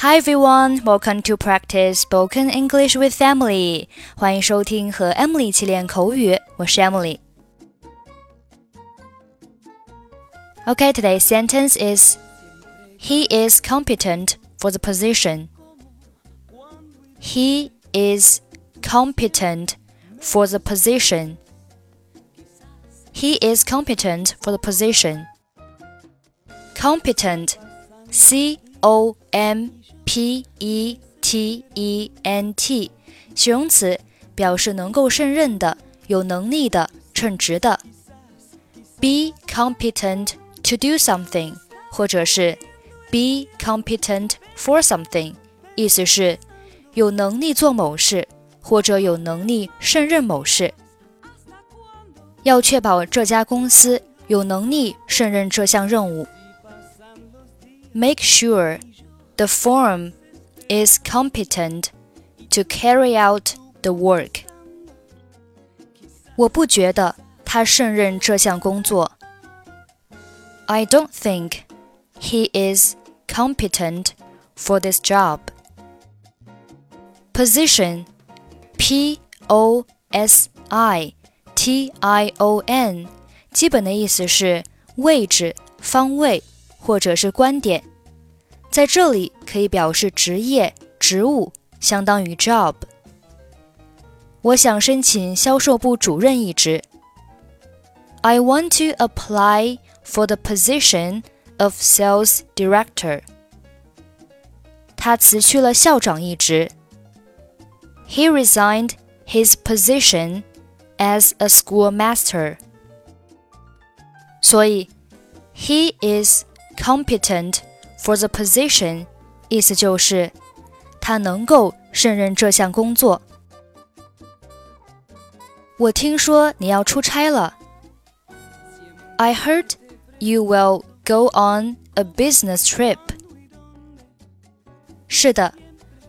Hi everyone, welcome to practice spoken English with Emily. 欢迎收听和 Emily 一起练口语，我是 Emily。Okay, today's sentence is He is competent for the position. He is competent for the position. He is competent for the position. Competent, C O M P E T E N T，形容词，表示能够胜任的、有能力的、称职的。Be competent to do something，或者是 be competent for something，意思是有能力做某事，或者有能力胜任某事。要确保这家公司有能力胜任这项任务。Make sure the firm is competent to carry out the work. 我不觉得他胜任这项工作。I don't think he is competent for this job. Position P O S I T I O N 基本的意思是位置、方位。或者是观点， 在这里可以表示职业、职务，相当于 job。我想申请销售部主任一职。I want to apply for the position of sales director。他辞去了校长一职。He resigned his position as a schoolmaster。所以，he is competent for the position，意思就是他能够胜任这项工作。我听说你要出差了。I heard you will go on a business trip。是的，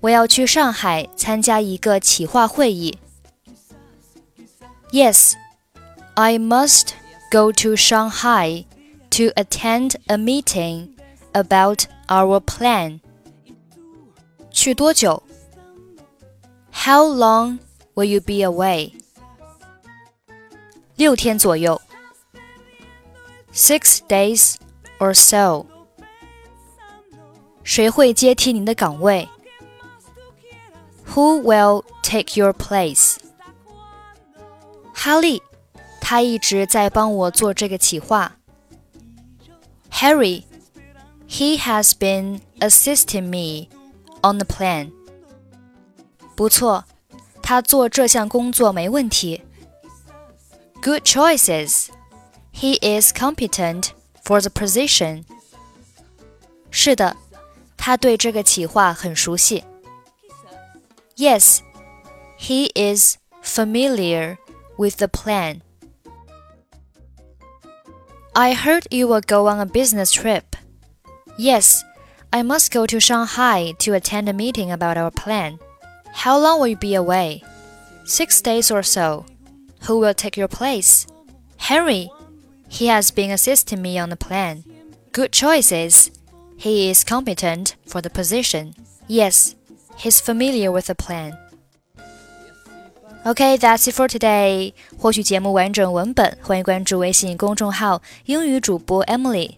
我要去上海参加一个企划会议。Yes, I must go to Shanghai to attend a meeting about our plan. 去多久? How long will you be away? 六天左右. Six days or so. 谁会接替您的岗位? Who will take your place? 哈利，他一直在帮我做这个企划。Harry, he has been assisting me on the plan. 不错，他做这项工作没问题。Good choices. He is competent for the position. 是的，他对这个企划很熟悉。Yes, he is familiar with the plan. I heard you will go on a business trip. Yes, I must go to Shanghai to attend a meeting about our plan. How long will you be away? Six days or so. Who will take your place? Harry. He has been assisting me on the plan. Good choices. He is competent for the position. Yes, he's familiar with the plan. Okay, that's it for today. 获取节目完整文本，欢迎关注微信公众号“英语主播 Emily”。